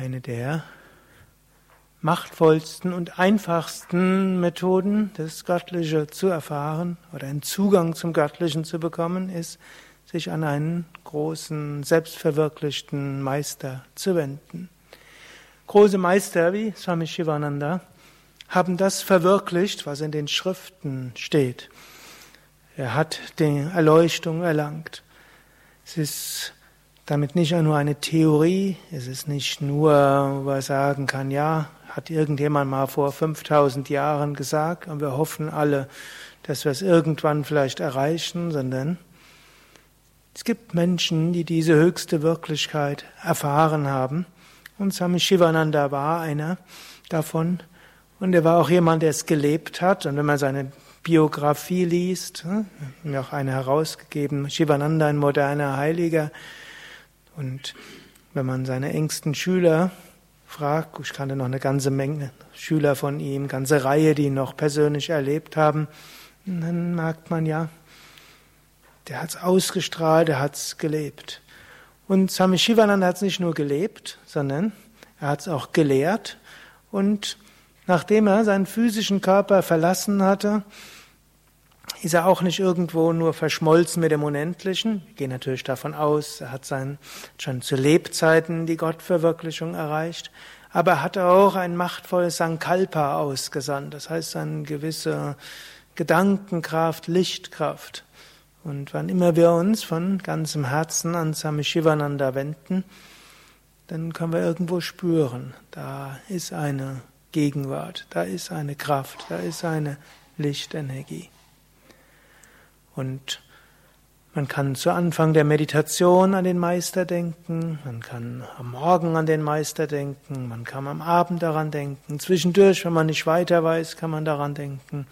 Eine der machtvollsten und einfachsten Methoden, das Göttliche zu erfahren oder einen Zugang zum Göttlichen zu bekommen, ist, sich an einen großen, selbstverwirklichten Meister zu wenden. Große Meister wie Swami Shivananda haben das verwirklicht, was in den Schriften steht. Er hat die Erleuchtung erlangt. Es ist damit nicht nur eine Theorie, es ist nicht nur, wo man sagen kann, ja, hat irgendjemand mal vor 5000 Jahren gesagt und wir hoffen alle, dass wir es irgendwann vielleicht erreichen, sondern es gibt Menschen, die diese höchste Wirklichkeit erfahren haben. Und Swami Shivananda war einer davon. Und er war auch jemand, der es gelebt hat. Und wenn man seine Biografie liest, hm, mir auch eine herausgegeben, Shivananda, ein moderner Heiliger, und wenn man seine engsten Schüler fragt, ich kannte noch eine ganze Menge Schüler von ihm, ganze Reihe, die ihn noch persönlich erlebt haben, dann merkt man ja, der hat es ausgestrahlt, der hat es gelebt. Und Swami Shivananda hat es nicht nur gelebt, sondern er hat es auch gelehrt. Und nachdem er seinen physischen Körper verlassen hatte, ist er auch nicht irgendwo nur verschmolzen mit dem Unendlichen. Wir gehen natürlich davon aus, er hat sein, schon zu Lebzeiten die Gottverwirklichung erreicht, aber er hat auch ein machtvolles Sankalpa ausgesandt, das heißt eine gewisse Gedankenkraft, Lichtkraft. Und wann immer wir uns von ganzem Herzen an Swami Shivananda wenden, dann können wir irgendwo spüren, da ist eine Gegenwart, da ist eine Kraft, da ist eine Lichtenergie. Und man kann zu Anfang der Meditation an den Meister denken, man kann am Morgen an den Meister denken, man kann am Abend daran denken. Zwischendurch, wenn man nicht weiter weiß, kann man daran denken.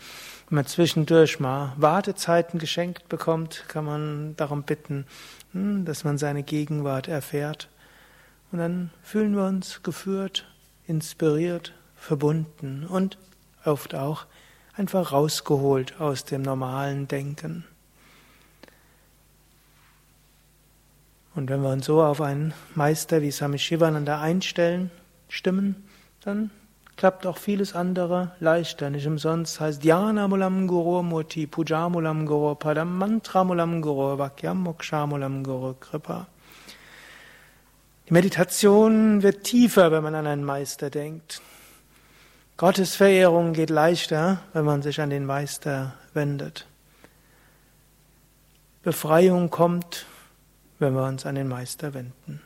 Wenn man zwischendurch mal Wartezeiten geschenkt bekommt, kann man darum bitten, hm, dass man seine Gegenwart erfährt. Und dann fühlen wir uns geführt, inspiriert, verbunden und oft auch einfach rausgeholt aus dem normalen Denken. Und wenn wir uns so auf einen Meister wie Swami Shivananda einstellen, stimmen, dann klappt auch vieles andere leichter. Nicht umsonst heißt Dhyana Mulam Guru Murti, Puja Mulam Guru Padam, Mantra Mulam Guru, Vakyam Moksha Mulam Guru Kripa. Die Meditation wird tiefer, wenn man an einen Meister denkt. Gottes Verehrung geht leichter, wenn man sich an den Meister wendet. Befreiung kommt, wenn wir uns an den Meister wenden.